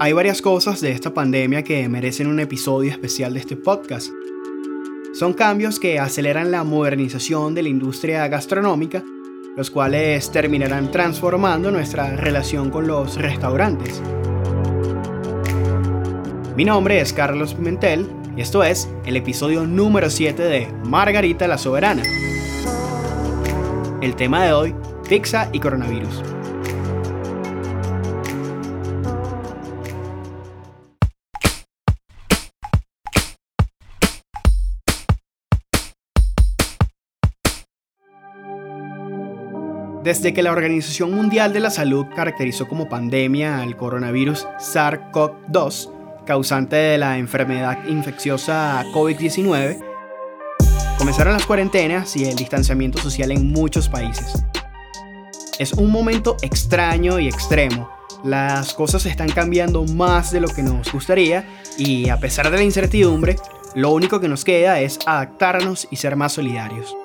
Hay varias cosas de esta pandemia que merecen un episodio especial de este podcast. Son cambios que aceleran la modernización de la industria gastronómica, los cuales terminarán transformando nuestra relación con los restaurantes. Mi nombre es Carlos Pimentel y esto es el episodio número 7 de Margarita la Soberana. El tema de hoy, pizza y coronavirus. Desde que la Organización Mundial de la Salud caracterizó como pandemia al coronavirus SARS-CoV-2, causante de la enfermedad infecciosa COVID-19, comenzaron las cuarentenas y el distanciamiento social en muchos países. Es un momento extraño y extremo. Las cosas están cambiando más de lo que nos gustaría y a pesar de la incertidumbre, lo único que nos queda es adaptarnos y ser más solidarios.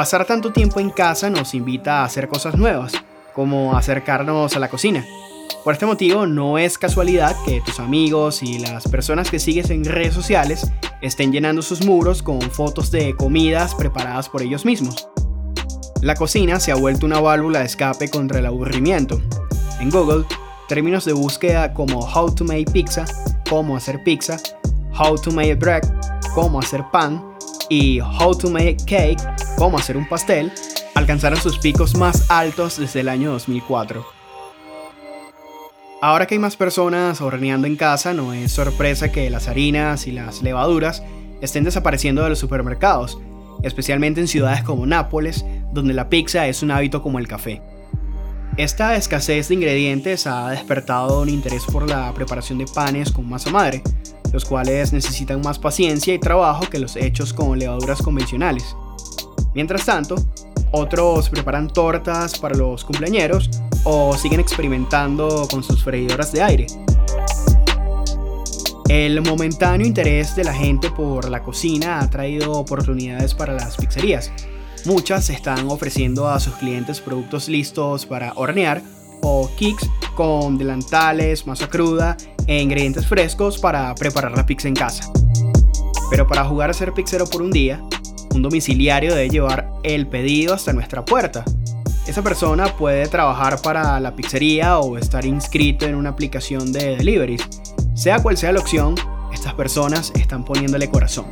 Pasar tanto tiempo en casa nos invita a hacer cosas nuevas, como acercarnos a la cocina. Por este motivo, no es casualidad que tus amigos y las personas que sigues en redes sociales estén llenando sus muros con fotos de comidas preparadas por ellos mismos. La cocina se ha vuelto una válvula de escape contra el aburrimiento. En Google, términos de búsqueda como how to make pizza, cómo hacer pizza, how to make bread, cómo hacer pan, y How to Make Cake, cómo hacer un pastel, alcanzaron sus picos más altos desde el año 2004. Ahora que hay más personas horneando en casa, no es sorpresa que las harinas y las levaduras estén desapareciendo de los supermercados, especialmente en ciudades como Nápoles, donde la pizza es un hábito como el café. Esta escasez de ingredientes ha despertado un interés por la preparación de panes con masa madre, los cuales necesitan más paciencia y trabajo que los hechos con levaduras convencionales. Mientras tanto, otros preparan tortas para los cumpleañeros o siguen experimentando con sus freidoras de aire. El momentáneo interés de la gente por la cocina ha traído oportunidades para las pizzerías. Muchas están ofreciendo a sus clientes productos listos para hornear o kicks con delantales, masa cruda e ingredientes frescos para preparar la pizza en casa. Pero para jugar a ser pizzero por un día, un domiciliario debe llevar el pedido hasta nuestra puerta. Esa persona puede trabajar para la pizzería o estar inscrito en una aplicación de deliveries. Sea cual sea la opción, estas personas están poniéndole corazón.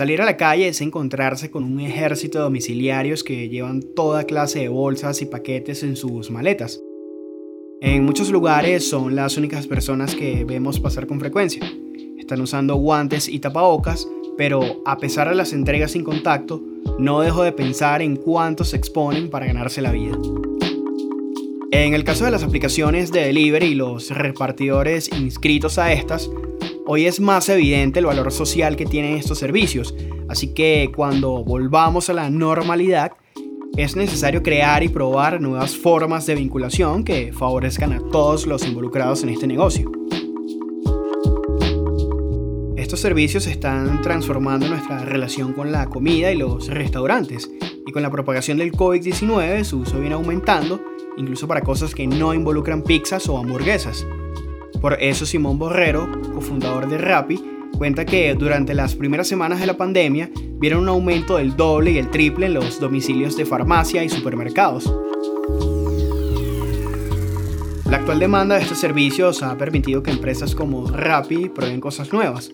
Salir a la calle es encontrarse con un ejército de domiciliarios que llevan toda clase de bolsas y paquetes en sus maletas. En muchos lugares son las únicas personas que vemos pasar con frecuencia. Están usando guantes y tapabocas, pero a pesar de las entregas sin contacto, no dejo de pensar en cuántos se exponen para ganarse la vida. En el caso de las aplicaciones de delivery y los repartidores inscritos a estas, Hoy es más evidente el valor social que tienen estos servicios, así que cuando volvamos a la normalidad, es necesario crear y probar nuevas formas de vinculación que favorezcan a todos los involucrados en este negocio. Estos servicios están transformando nuestra relación con la comida y los restaurantes, y con la propagación del COVID-19 su uso viene aumentando, incluso para cosas que no involucran pizzas o hamburguesas. Por eso Simón Borrero, cofundador de Rappi, cuenta que durante las primeras semanas de la pandemia vieron un aumento del doble y el triple en los domicilios de farmacia y supermercados. La actual demanda de estos servicios ha permitido que empresas como Rappi prueben cosas nuevas.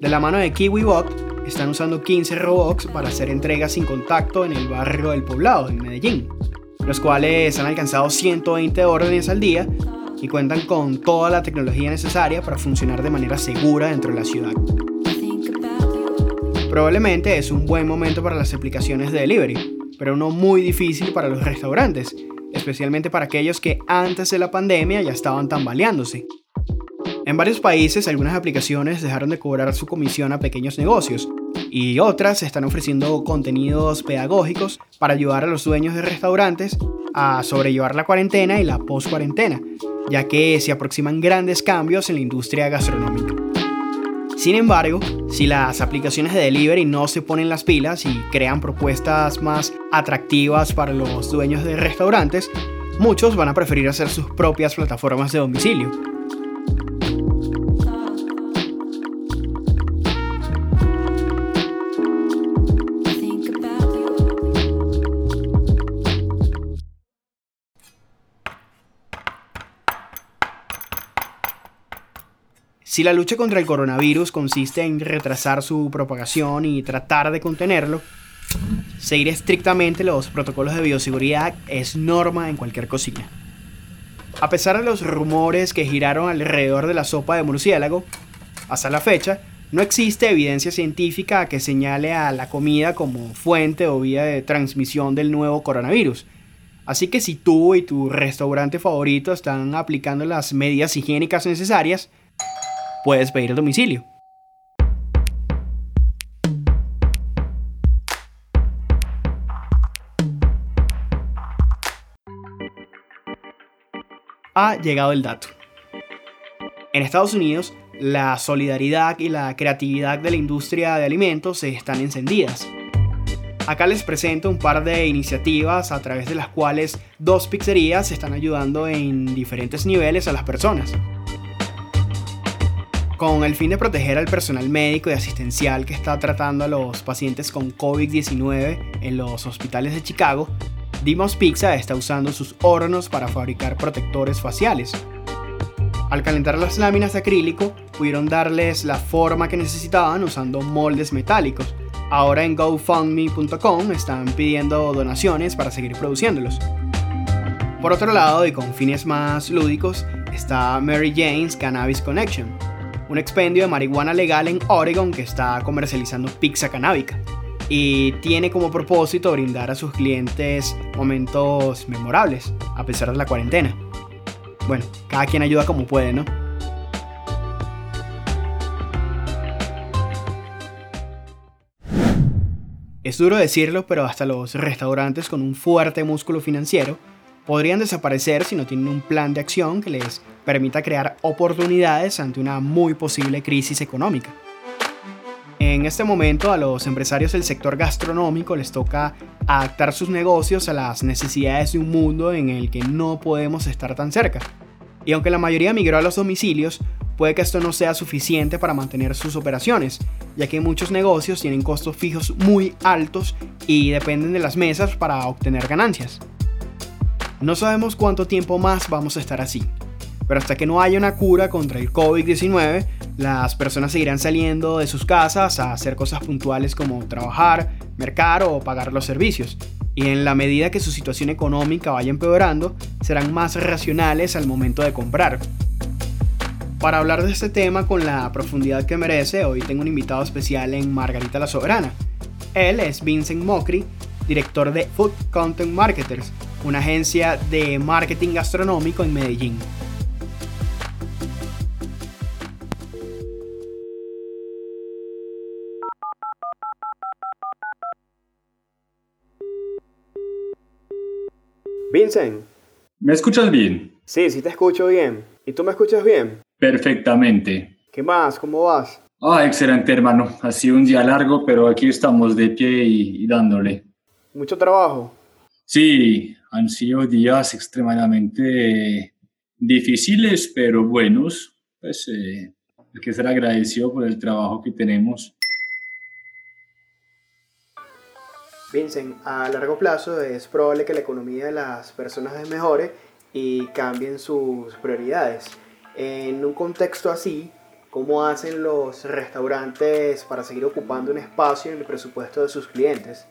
De la mano de KiwiBot, están usando 15 robots para hacer entregas sin contacto en el barrio del Poblado, en Medellín, los cuales han alcanzado 120 órdenes al día y cuentan con toda la tecnología necesaria para funcionar de manera segura dentro de la ciudad. Probablemente es un buen momento para las aplicaciones de delivery, pero uno muy difícil para los restaurantes, especialmente para aquellos que antes de la pandemia ya estaban tambaleándose. En varios países algunas aplicaciones dejaron de cobrar su comisión a pequeños negocios y otras están ofreciendo contenidos pedagógicos para ayudar a los dueños de restaurantes a sobrellevar la cuarentena y la post-cuarentena, ya que se aproximan grandes cambios en la industria gastronómica. Sin embargo, si las aplicaciones de delivery no se ponen las pilas y crean propuestas más atractivas para los dueños de restaurantes, muchos van a preferir hacer sus propias plataformas de domicilio. Si la lucha contra el coronavirus consiste en retrasar su propagación y tratar de contenerlo, seguir estrictamente los protocolos de bioseguridad es norma en cualquier cocina. A pesar de los rumores que giraron alrededor de la sopa de murciélago, hasta la fecha no existe evidencia científica que señale a la comida como fuente o vía de transmisión del nuevo coronavirus. Así que si tú y tu restaurante favorito están aplicando las medidas higiénicas necesarias, puedes pedir domicilio. Ha llegado el dato. En Estados Unidos, la solidaridad y la creatividad de la industria de alimentos están encendidas. Acá les presento un par de iniciativas a través de las cuales dos pizzerías están ayudando en diferentes niveles a las personas. Con el fin de proteger al personal médico y asistencial que está tratando a los pacientes con COVID-19 en los hospitales de Chicago, Dimos Pizza está usando sus hornos para fabricar protectores faciales. Al calentar las láminas de acrílico, pudieron darles la forma que necesitaban usando moldes metálicos. Ahora en GoFundMe.com están pidiendo donaciones para seguir produciéndolos. Por otro lado, y con fines más lúdicos, está Mary Jane's Cannabis Connection, un expendio de marihuana legal en Oregon que está comercializando pizza canábica y tiene como propósito brindar a sus clientes momentos memorables a pesar de la cuarentena. Bueno, cada quien ayuda como puede, ¿no? Es duro decirlo, pero hasta los restaurantes con un fuerte músculo financiero podrían desaparecer si no tienen un plan de acción que les permita crear oportunidades ante una muy posible crisis económica. En este momento a los empresarios del sector gastronómico les toca adaptar sus negocios a las necesidades de un mundo en el que no podemos estar tan cerca. Y aunque la mayoría migró a los domicilios, puede que esto no sea suficiente para mantener sus operaciones, ya que muchos negocios tienen costos fijos muy altos y dependen de las mesas para obtener ganancias. No sabemos cuánto tiempo más vamos a estar así, pero hasta que no haya una cura contra el COVID-19, las personas seguirán saliendo de sus casas a hacer cosas puntuales como trabajar, mercar o pagar los servicios. Y en la medida que su situación económica vaya empeorando, serán más racionales al momento de comprar. Para hablar de este tema con la profundidad que merece, hoy tengo un invitado especial en Margarita la Soberana. Él es Vincent Mocri, director de Food Content Marketers, una agencia de marketing gastronómico en Medellín. Vincent. ¿Me escuchas bien? Sí, sí te escucho bien. ¿Y tú me escuchas bien? Perfectamente. ¿Qué más? ¿Cómo vas? Ah, excelente, hermano. Ha sido un día largo, pero aquí estamos de pie y, dándole. ¿Mucho trabajo? Sí, han sido días extremadamente difíciles, pero buenos. Pues eh, hay que ser agradecido por el trabajo que tenemos. Vincent, a largo plazo es probable que la economía de las personas mejore y cambien sus prioridades. En un contexto así, ¿cómo hacen los restaurantes para seguir ocupando un espacio en el presupuesto de sus clientes?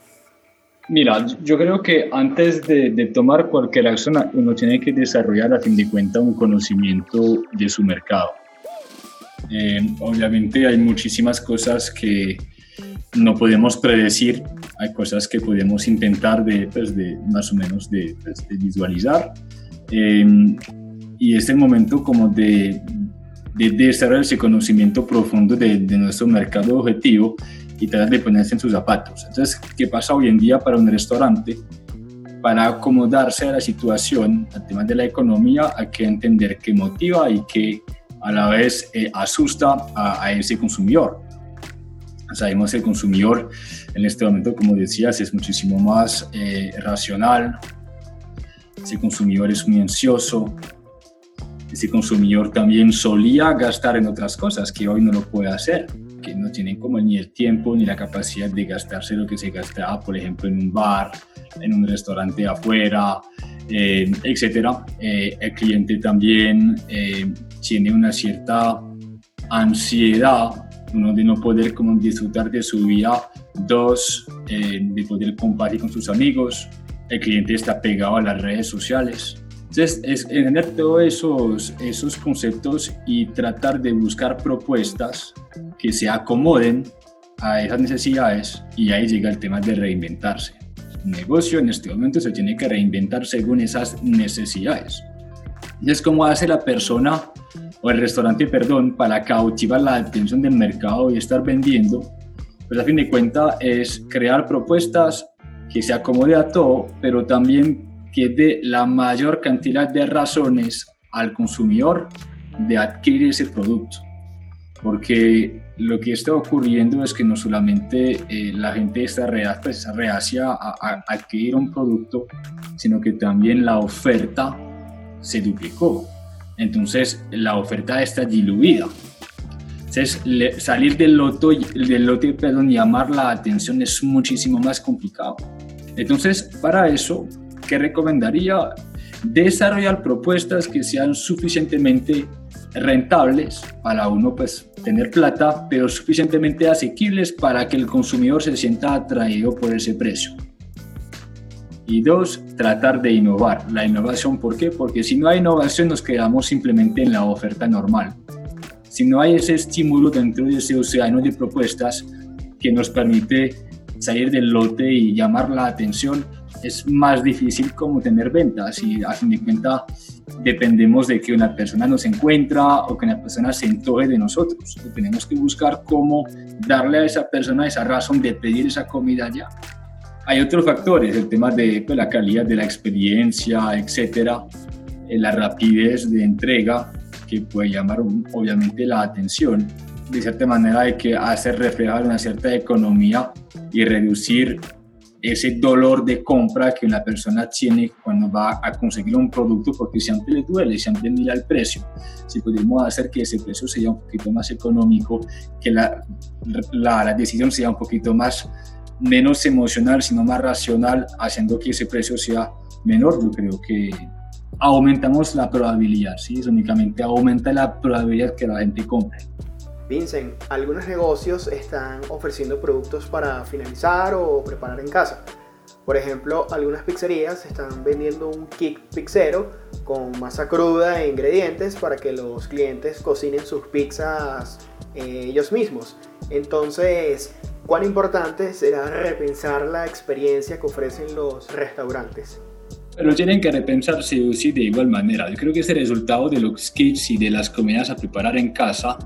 Mira, yo creo que antes de, tomar cualquier acción, uno tiene que desarrollar a fin de cuentas un conocimiento de su mercado. Eh, obviamente hay muchísimas cosas que no podemos predecir, hay cosas que podemos intentar de, pues, de más o menos de, pues, visualizar. Em, y es el momento como de, de, desarrollar ese conocimiento profundo de, nuestro mercado objetivo y tratar de ponerse en sus zapatos. Entonces, ¿qué pasa hoy en día para un restaurante? para acomodarse a la situación, al tema de la economía, hay que entender qué motiva y qué a la vez eh, asusta a, ese consumidor. Sabemos que el consumidor en este momento, como decías, es muchísimo más eh, racional, ese consumidor es muy ansioso, ese consumidor también solía gastar en otras cosas que hoy no lo puede hacer, que no tienen como ni el tiempo ni la capacidad de gastarse lo que se gastaba, por ejemplo, en un bar, en un restaurante afuera, eh, etcétera. Eh, el cliente también eh, tiene una cierta ansiedad, uno de no poder como disfrutar de su vida, dos, de poder compartir con sus amigos, el cliente está pegado a las redes sociales. Entonces, es entender todos esos, esos conceptos y tratar de buscar propuestas que se acomoden a esas necesidades y ahí llega el tema de reinventarse. Un negocio en este momento se tiene que reinventar según esas necesidades. Es como hace la persona o el restaurante, perdón, para cautivar la atención del mercado y estar vendiendo. Pues a fin de cuentas es crear propuestas que se acomode a todo, pero también que dé la mayor cantidad de razones al consumidor de adquirir ese producto. Porque lo que está ocurriendo es que no solamente eh, la gente está pues, reacia a, a, adquirir un producto, sino que también la oferta se duplicó. Entonces la oferta está diluida. Entonces salir del lote, del lote perdón, y llamar la atención es muchísimo más complicado. Entonces, para eso, ¿qué recomendaría? Desarrollar propuestas que sean suficientemente rentables para uno pues tener plata, pero suficientemente asequibles para que el consumidor se sienta atraído por ese precio. Y dos, tratar de innovar. La innovación, ¿por qué? Porque si no hay innovación nos quedamos simplemente en la oferta normal. Si no hay ese estímulo dentro de ese océano de propuestas que nos permite salir del lote y llamar la atención, es más difícil como tener ventas y a fin de cuentas dependemos de que una persona nos encuentra o que una persona se entoje de nosotros. tenemos que buscar cómo darle a esa persona esa razón de pedir esa comida ya. Hay otros factores, el tema de pues, la calidad de la experiencia, etcétera, eh, la rapidez de entrega que puede llamar obviamente la atención de cierta manera hay que hacer reflejar una cierta economía y reducir ese dolor de compra que una persona tiene cuando va a conseguir un producto porque siempre le duele, siempre mira el precio. Si podemos hacer que ese precio sea un poquito más económico, que la, la, la decisión sea un poquito más menos emocional, sino más racional, haciendo que ese precio sea menor, yo creo que aumentamos la probabilidad, ¿sí? únicamente aumenta la probabilidad que la gente compre. Vincent, algunos negocios están ofreciendo productos para finalizar o preparar en casa. Por ejemplo, algunas pizzerías están vendiendo un kit pizzero con masa cruda e ingredientes para que los clientes cocinen sus pizzas eh, ellos mismos. Entonces, ¿cuán importante será repensar la experiencia que ofrecen los restaurantes? Pero tienen que repensarse de igual manera. Yo creo que ese resultado de los kits y de las comidas a preparar en casa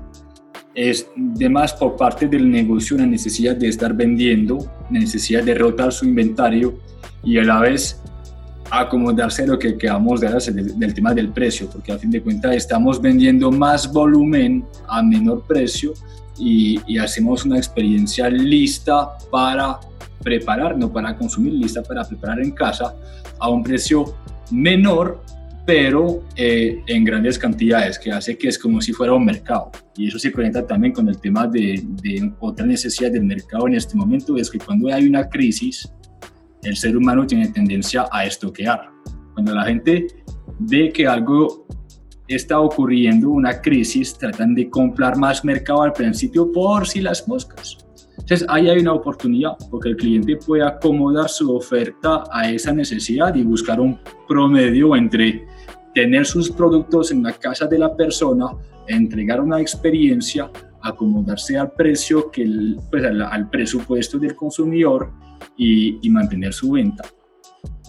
es de más por parte del negocio una necesidad de estar vendiendo, una necesidad de rotar su inventario y a la vez acomodarse a lo que queramos de del, del tema del precio, porque a fin de cuentas estamos vendiendo más volumen a menor precio y, y hacemos una experiencia lista para preparar, no para consumir, lista para preparar en casa a un precio menor pero eh, en grandes cantidades, que hace que es como si fuera un mercado. Y eso se conecta también con el tema de, de, otra necesidad del mercado en este momento, es que cuando hay una crisis, el ser humano tiene tendencia a estoquear. Cuando la gente ve que algo está ocurriendo, una crisis, tratan de comprar más mercado al principio por si las moscas. Entonces ahí hay una oportunidad porque el cliente puede acomodar su oferta a esa necesidad y buscar un promedio entre tener sus productos en la casa de la persona, entregar una experiencia, acomodarse al precio, que pues al, presupuesto del consumidor y, mantener su venta.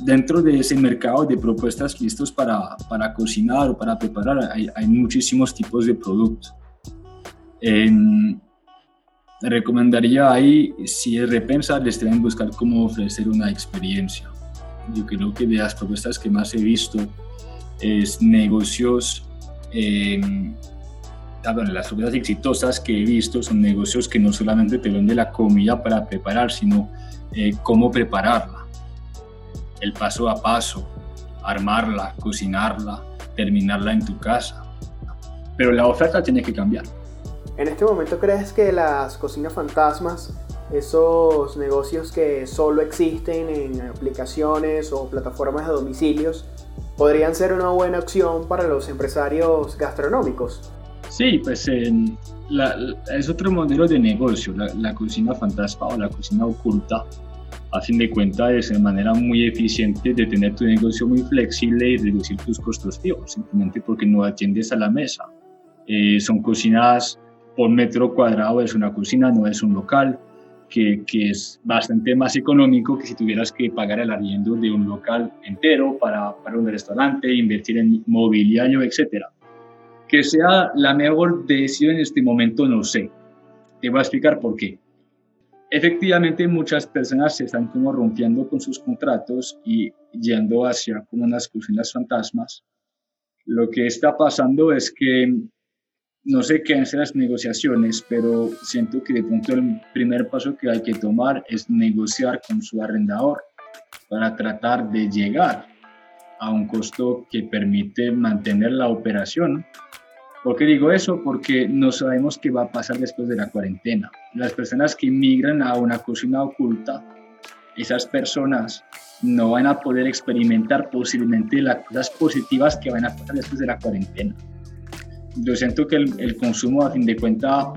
Dentro de ese mercado de propuestas listos para, para cocinar o para preparar, hay, hay muchísimos tipos de productos. En, recomendaría ahí, si es repensar, les deben buscar cómo ofrecer una experiencia. yo creo que de las propuestas que más he visto es negocios, eh, las propuestas exitosas que he visto son negocios que no solamente te venden la comida para preparar, sino eh, cómo prepararla, el paso a paso, armarla, cocinarla, terminarla en tu casa. Pero la oferta tiene que cambiar. ¿En este momento crees que las cocinas fantasmas, esos negocios que solo existen en aplicaciones o plataformas de domicilios, podrían ser una buena opción para los empresarios gastronómicos? Sí, pues es otro modelo de negocio, la, cocina fantasma o la cocina oculta. A fin de cuentas, es una manera muy eficiente de tener tu negocio muy flexible y reducir tus costos fijos, simplemente porque no atiendes a la mesa. Eh, son cocinas por metro cuadrado, es una cocina, no es un local, que, es bastante más económico que si tuvieras que pagar el arriendo de un local entero para, para un restaurante, invertir en mobiliario, etcétera que sea la mejor decisión en este momento, no sé. Te voy a explicar por qué. Efectivamente, muchas personas se están como rompiendo con sus contratos y yendo hacia como unas cocinas fantasmas. Lo que está pasando es que no sé qué hacen las negociaciones, pero siento que de pronto el primer paso que hay que tomar es negociar con su arrendador para tratar de llegar a un costo que permite mantener la operación ¿Por qué digo eso? Porque no sabemos qué va a pasar después de la cuarentena. Las personas que migran a una cocina oculta, esas personas no van a poder experimentar posiblemente las cosas positivas que van a pasar después de la cuarentena. Yo siento que el, consumo, a fin de cuentas,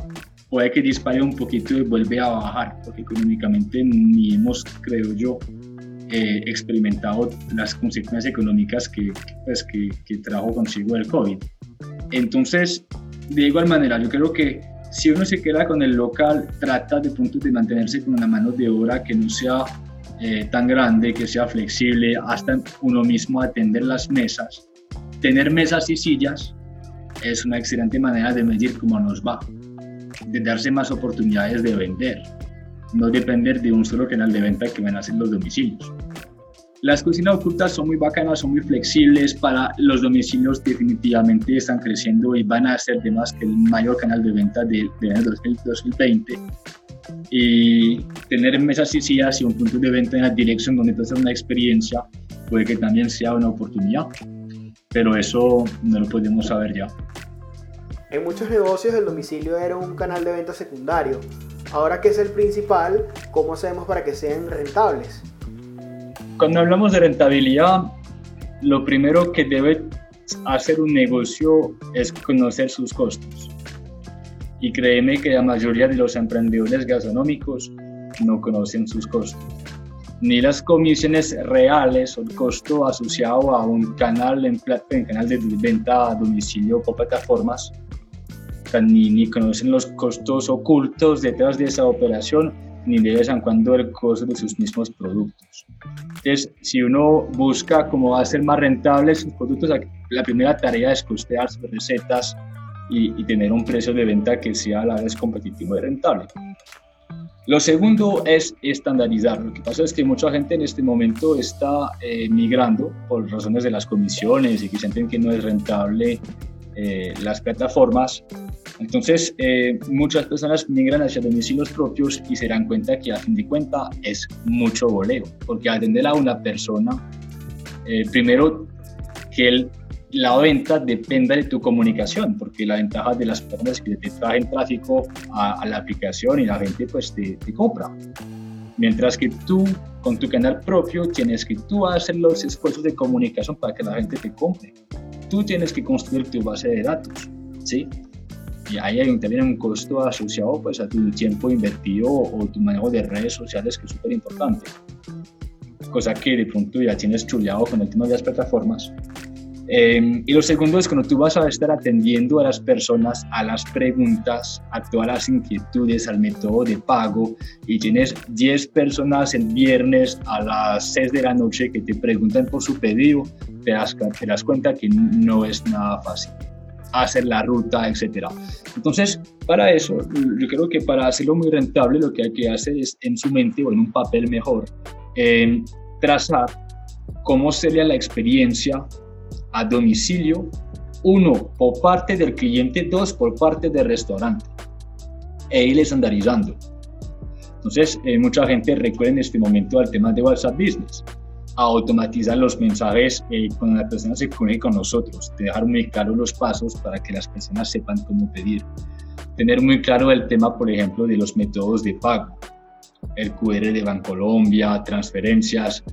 puede que dispare un poquito y vuelve a bajar, porque económicamente ni hemos, creo yo, eh, experimentado las consecuencias económicas que, pues, que, que trajo consigo el COVID. Entonces, de igual manera, yo creo que si uno se queda con el local, trata de punto de mantenerse con una mano de obra que no sea eh, tan grande, que sea flexible, hasta uno mismo atender las mesas. Tener mesas y sillas es una excelente manera de medir cómo nos va, de darse más oportunidades de vender, no depender de un solo canal de venta que van a ser los domicilios. Las cocinas ocultas son muy bacanas, son muy flexibles para los domicilios, definitivamente están creciendo y van a ser de más que el mayor canal de venta de año 2020. Y tener mesas y sillas y un punto de venta en la dirección donde te una experiencia puede que también sea una oportunidad, pero eso no lo podemos saber ya. En muchos negocios el domicilio era un canal de venta secundario. Ahora que es el principal, ¿cómo hacemos para que sean rentables? Cuando hablamos de rentabilidad, lo primero que debe hacer un negocio es conocer sus costos. Y créeme que la mayoría de los emprendedores gastronómicos no conocen sus costos. Ni las comisiones reales o el costo asociado a un canal en, en canal de venta a domicilio o plataformas, ni, ni conocen los costos ocultos detrás de esa operación ni de vez en cuando el costo de sus mismos productos. Entonces, si uno busca cómo hacer más rentables sus productos, la primera tarea es costear sus recetas y, tener un precio de venta que sea a la vez competitivo y rentable. Lo segundo es estandarizar. Lo que pasa es que mucha gente en este momento está eh, migrando por razones de las comisiones y que sienten que no es rentable eh, las plataformas entonces, eh, muchas personas migran hacia domicilios propios y se dan cuenta que a fin de cuentas es mucho voleo, porque atender a una persona, eh, primero que la venta dependa de tu comunicación, porque la ventaja de las personas que te traen tráfico a, la aplicación y la gente pues te, te compra. Mientras que tú, con tu canal propio, tienes que tú hacer los esfuerzos de comunicación para que la gente te compre. Tú tienes que construir tu base de datos, ¿sí? y ahí hay también un costo asociado pues, a tu tiempo invertido o tu manejo de redes sociales que es súper importante. Cosa que de pronto ya tienes chuleado con el tema de las plataformas. Em, y lo segundo es cuando tú vas a estar atendiendo a las personas, a las preguntas, a todas las inquietudes, al método de pago y tienes 10 personas el viernes a las 6 de la noche que te preguntan por su pedido, te das, te das cuenta que no es nada fácil hacer la ruta, etcétera. Entonces, para eso, yo creo que para hacerlo muy rentable, lo que hay que hacer es en su mente o en un papel mejor, trazar cómo sería la experiencia a domicilio, uno, por parte del cliente, dos, por parte del restaurante, e irles estandarizando. Entonces, eh, mucha gente recuerda en este momento al tema de WhatsApp Business, a automatizar los mensajes eh, cuando la persona se comunica con nosotros, de dejar muy claros los pasos para que las personas sepan cómo pedir. Tener muy claro el tema, por ejemplo, de los métodos de pago, el QR de Bancolombia, transferencias.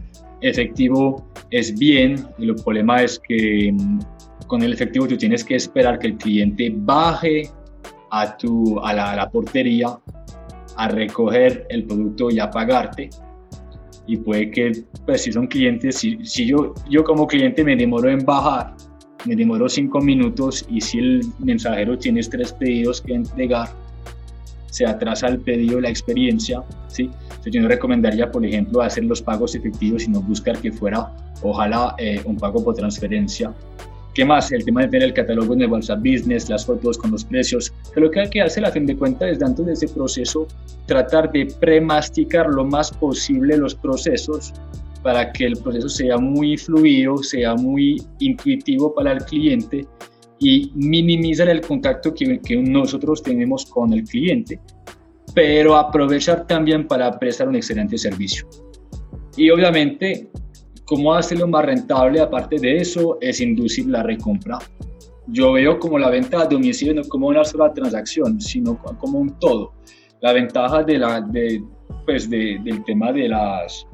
Efectivo es bien, el problema es que mm, con el efectivo tú tienes que esperar que el cliente baje a, tu, a, la, a la portería a recoger el producto y a pagarte. Y puede que, pues si son clientes, si, si yo, yo como cliente me demoro en bajar, me demoro cinco minutos y si el mensajero tiene tres pedidos que entregar, se atrasa el pedido, la experiencia, ¿sí? Entonces yo no recomendaría, por ejemplo, hacer los pagos efectivos, sino buscar que fuera, ojalá, eh, un pago por transferencia ¿Qué más? El tema de tener el catálogo en el WhatsApp Business, las fotos con los precios. Pero lo que hay que hacer a fin de cuentas es, dentro de ese proceso, tratar de premasticar lo más posible los procesos para que el proceso sea muy fluido, sea muy intuitivo para el cliente y minimizar el contacto que, que nosotros tenemos con el cliente, pero aprovechar también para prestar un excelente servicio. Y obviamente ¿Cómo hacerlo más rentable? Aparte de eso, es inducir la recompra. Yo veo como la venta a domicilio no como una sola transacción, sino como un todo. La ventaja de la, de, pues de, del tema de, las,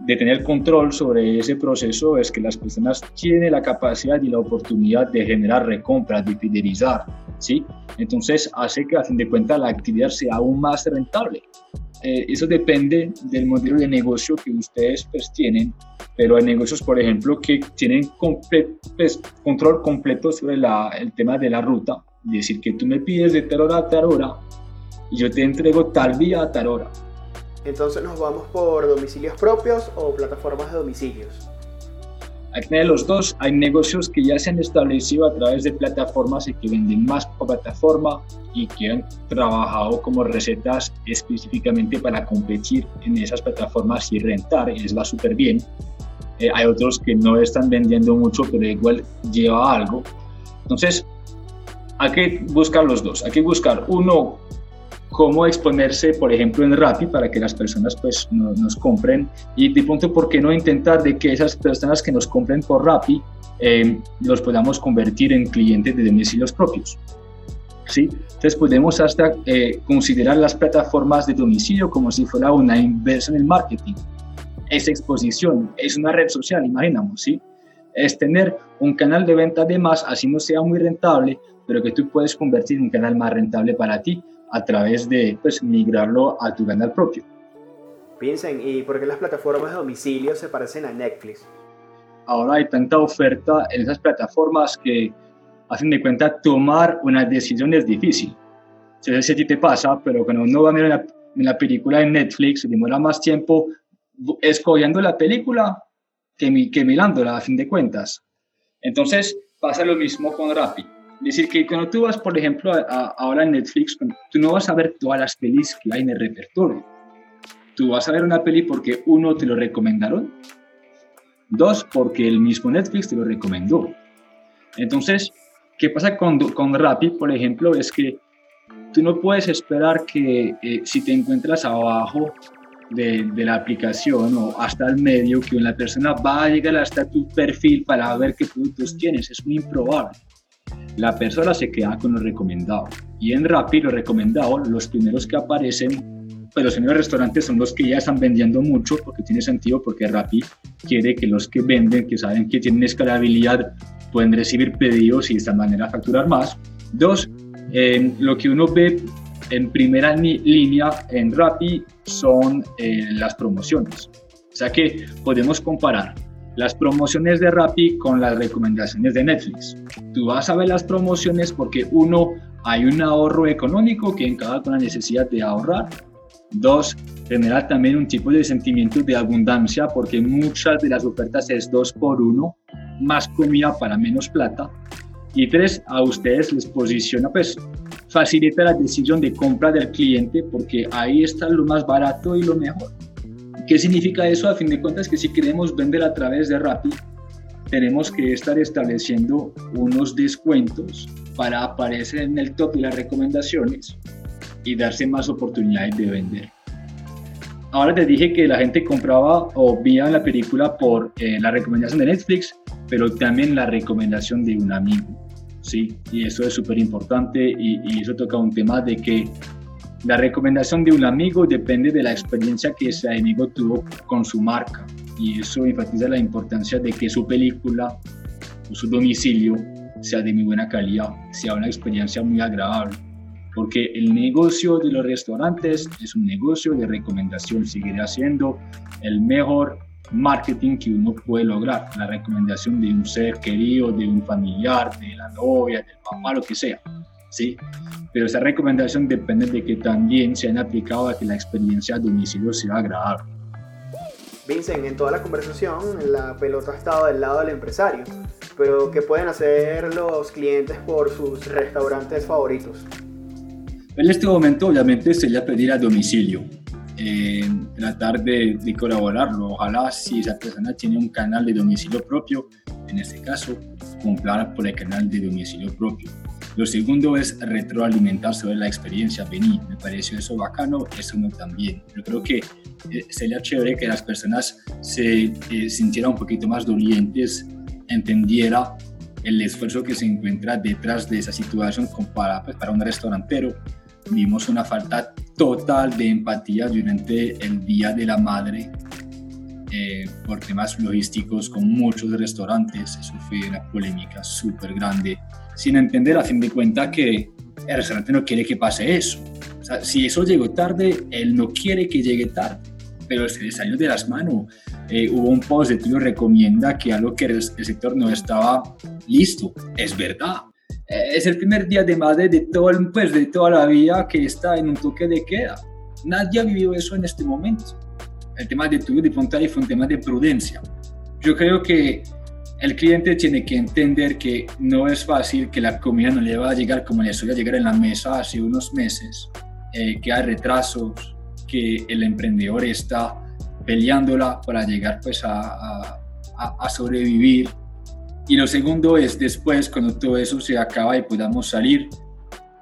de tener control sobre ese proceso es que las personas tienen la capacidad y la oportunidad de generar recompras, de fidelizar, ¿sí? Entonces hace que a fin de cuentas la actividad sea aún más rentable. Eh, eso depende del modelo de negocio que ustedes pues, tienen, pero hay negocios, por ejemplo, que tienen pues, control completo sobre el tema de la ruta, es decir, que tú me pides de tal hora a tal hora y yo te entrego tal día a tal hora. Entonces nos vamos por domicilios propios o plataformas de domicilios. Que tener los dos. Hay negocios que ya se han establecido a través de plataformas y que venden más por plataforma y que han trabajado como recetas específicamente para competir en esas plataformas y rentar, y les va súper bien. Eh, hay otros que no están vendiendo mucho, pero igual lleva algo. Entonces, hay que buscar los dos. Hay que buscar uno cómo exponerse, por ejemplo, en Rappi para que las personas pues nos compren y de pronto, ¿por qué no intentar de que esas personas que nos compren por Rappi eh, los podamos convertir en clientes de domicilios propios? ¿Sí? Entonces podemos hasta eh, considerar las plataformas de domicilio como si fuera una inversión en marketing. Esa exposición es una red social, imaginamos, ¿sí? Es tener un canal de venta de más, así no sea muy rentable, pero que tú puedes convertir en un canal más rentable para ti a través de pues, migrarlo a tu canal propio. Piensen, ¿y por qué las plataformas de domicilio se parecen a Netflix? Ahora hay tanta oferta en esas plataformas que, a fin de cuentas, tomar una decisión es difícil. No sé si a ti te pasa, pero cuando uno va a mirar una, película en Netflix, demora más tiempo escogiendo la película que, que mirándola, a fin de cuentas. Entonces, pasa lo mismo con Rappi decir, que cuando tú vas, por ejemplo, ahora en Netflix, tú no vas a ver todas las pelis que hay en el repertorio. Tú vas a ver una peli porque uno te lo recomendaron, dos porque el mismo Netflix te lo recomendó. Entonces, ¿qué pasa con, con Rappi, por ejemplo? Es que tú no puedes esperar que eh, si te encuentras abajo de, de, la aplicación o hasta el medio, que una persona va a llegar hasta tu perfil para ver qué productos tienes. Es muy improbable la persona se queda con los recomendados. Y en Rappi, los recomendados, los primeros que aparecen, pues los primeros restaurantes son los que ya están vendiendo mucho, porque tiene sentido, porque Rappi quiere que los que venden, que saben que tienen escalabilidad, pueden recibir pedidos y de esta manera facturar más. Dos, lo que uno ve en primera línea en Rappi son eh, las promociones. O sea que podemos comparar las promociones de Rappi con las recomendaciones de Netflix. Tú vas a ver las promociones porque uno, hay un ahorro económico que encaja con la necesidad de ahorrar. Dos, genera también un tipo de sentimiento de abundancia porque muchas de las ofertas es dos por uno, más comida para menos plata. Y tres, a ustedes les posiciona, pues facilita la decisión de compra del cliente porque ahí está lo más barato y lo mejor. ¿Qué significa eso? A fin de cuentas que si queremos vender a través de Rappi, tenemos que estar estableciendo unos descuentos para aparecer en el top de las recomendaciones y darse más oportunidades de vender. Ahora te dije que la gente compraba o veía la película por eh, la recomendación de Netflix, pero también la recomendación de un amigo. ¿sí? Y eso es súper importante y, y eso toca un tema de que la recomendación de un amigo depende de la experiencia que ese amigo tuvo con su marca y eso enfatiza la importancia de que su película o su domicilio sea de muy buena calidad, sea una experiencia muy agradable. Porque el negocio de los restaurantes es un negocio de recomendación, seguirá siendo el mejor marketing que uno puede lograr, la recomendación de un ser querido, de un familiar, de la novia, del papá, lo que sea. ¿Sí? Pero esa recomendación depende de que también se hayan aplicado a que la experiencia a domicilio sea agradable. Vincent, en toda la conversación la pelota ha estado del lado del empresario, pero ¿qué pueden hacer los clientes por sus restaurantes favoritos? En este momento obviamente sería pedir a domicilio, eh, tratar de, de, colaborarlo. Ojalá si esa persona tiene un canal de domicilio propio, en este caso, comprar por el canal de domicilio propio. Lo segundo es retroalimentar sobre la experiencia. Vení, me pareció eso bacano, eso no también. Yo creo que eh, sería chévere que las personas se eh, sintieran un poquito más dolientes, entendiera el esfuerzo que se encuentra detrás de esa situación para, pues, para un restaurantero. Vimos una falta total de empatía durante el Día de la Madre eh, por temas logísticos con muchos restaurantes. Eso fue una polémica súper grande sin entender a fin de cuentas que el restaurante no quiere que pase eso. O sea, si eso llegó tarde, él no quiere que llegue tarde, pero se le salió de las manos. Eh, hubo un post de lo recomienda que algo que el, sector no estaba listo. Es verdad. Eh, es el primer día de madre de, todo el, pues, de toda la vida que está en un toque de queda. Nadie ha vivido eso en este momento. El tema de tuyo de fue un tema de prudencia. Yo creo que el cliente tiene que entender que no es fácil, que la comida no le va a llegar como le suele llegar en la mesa hace unos meses, eh, que hay retrasos, que el emprendedor está peleándola para llegar pues a, a, sobrevivir. Y lo segundo es después, cuando todo eso se acaba y podamos salir,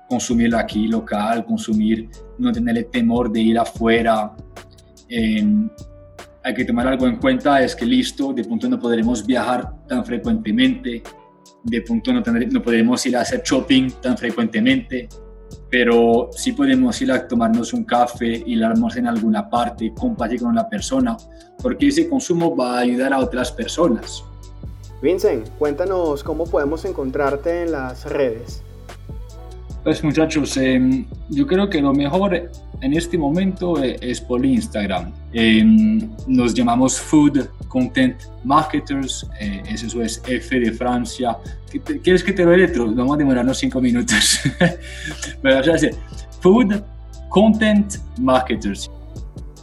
consumir aquí local, consumir, no tener temor de ir afuera. Eh, hay que tomar algo en cuenta es que listo, de punto no podremos viajar tan frecuentemente, de punto no, no podremos ir a hacer shopping tan frecuentemente, pero sí podemos ir a tomarnos un café y la en alguna parte, compartir con la persona, porque ese consumo va a ayudar a otras personas. Vincent, cuéntanos cómo podemos encontrarte en las redes. Pues muchachos, em, yo creo que lo mejor en este momento eh, es por Instagram. Em, nos llamamos Food Content Marketers, eh, eso es F de Francia. ¿Quieres que te lo letro? Vamos a demorarnos cinco minutos. Pero ya sé, Food Content Marketers.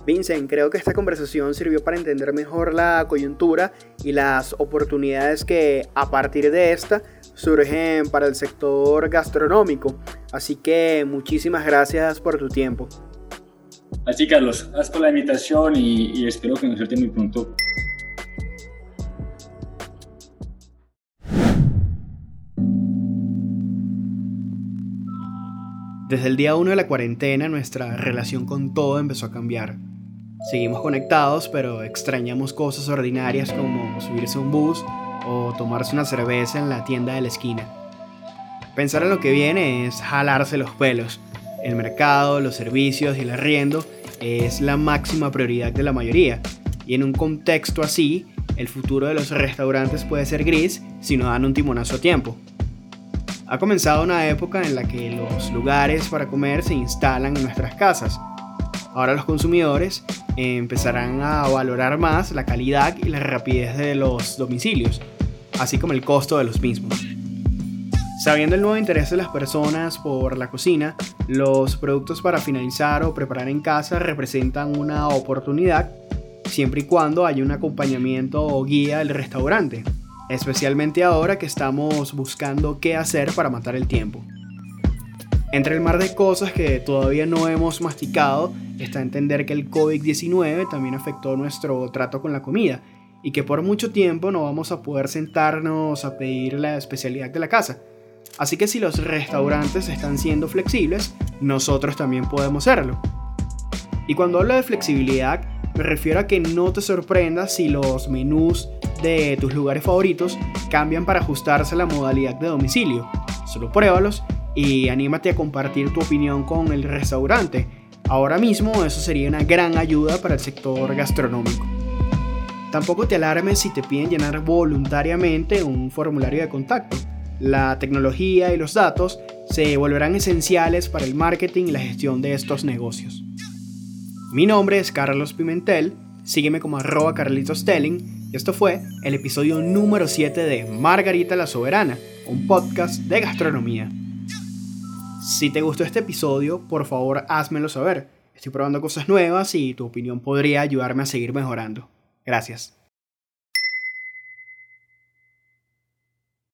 Vincent, creo que esta conversación sirvió para entender mejor la coyuntura y las oportunidades que a partir de esta surgen para el sector gastronómico. Así que muchísimas gracias por tu tiempo. Así Carlos, gracias por la invitación y, espero que nos verte muy pronto. Desde el día 1 de la cuarentena nuestra relación con todo empezó a cambiar. Seguimos conectados, pero extrañamos cosas ordinarias como subirse a un bus o tomarse una cerveza en la tienda de la esquina. Pensar en lo que viene es jalarse los pelos. El mercado, los servicios y el arriendo es la máxima prioridad de la mayoría. Y en un contexto así, el futuro de los restaurantes puede ser gris si no dan un timonazo a tiempo. Ha comenzado una época en la que los lugares para comer se instalan en nuestras casas. Ahora los consumidores empezarán a valorar más la calidad y la rapidez de los domicilios, así como el costo de los mismos. Sabiendo el nuevo interés de las personas por la cocina, los productos para finalizar o preparar en casa representan una oportunidad siempre y cuando haya un acompañamiento o guía del restaurante, especialmente ahora que estamos buscando qué hacer para matar el tiempo. Entre el mar de cosas que todavía no hemos masticado está entender que el COVID-19 también afectó nuestro trato con la comida y que por mucho tiempo no vamos a poder sentarnos a pedir la especialidad de la casa. Así que si los restaurantes están siendo flexibles, nosotros también podemos serlo. Y cuando hablo de flexibilidad, me refiero a que no te sorprendas si los menús de tus lugares favoritos cambian para ajustarse a la modalidad de domicilio. Solo pruébalos y anímate a compartir tu opinión con el restaurante. Ahora mismo eso sería una gran ayuda para el sector gastronómico. Tampoco te alarmes si te piden llenar voluntariamente un formulario de contacto. La tecnología y los datos se volverán esenciales para el marketing y la gestión de estos negocios. Mi nombre es Carlos Pimentel, sígueme como arroba Carlitos Telling y esto fue el episodio número 7 de Margarita la Soberana, un podcast de gastronomía. Si te gustó este episodio, por favor házmelo saber. Estoy probando cosas nuevas y tu opinión podría ayudarme a seguir mejorando. Gracias.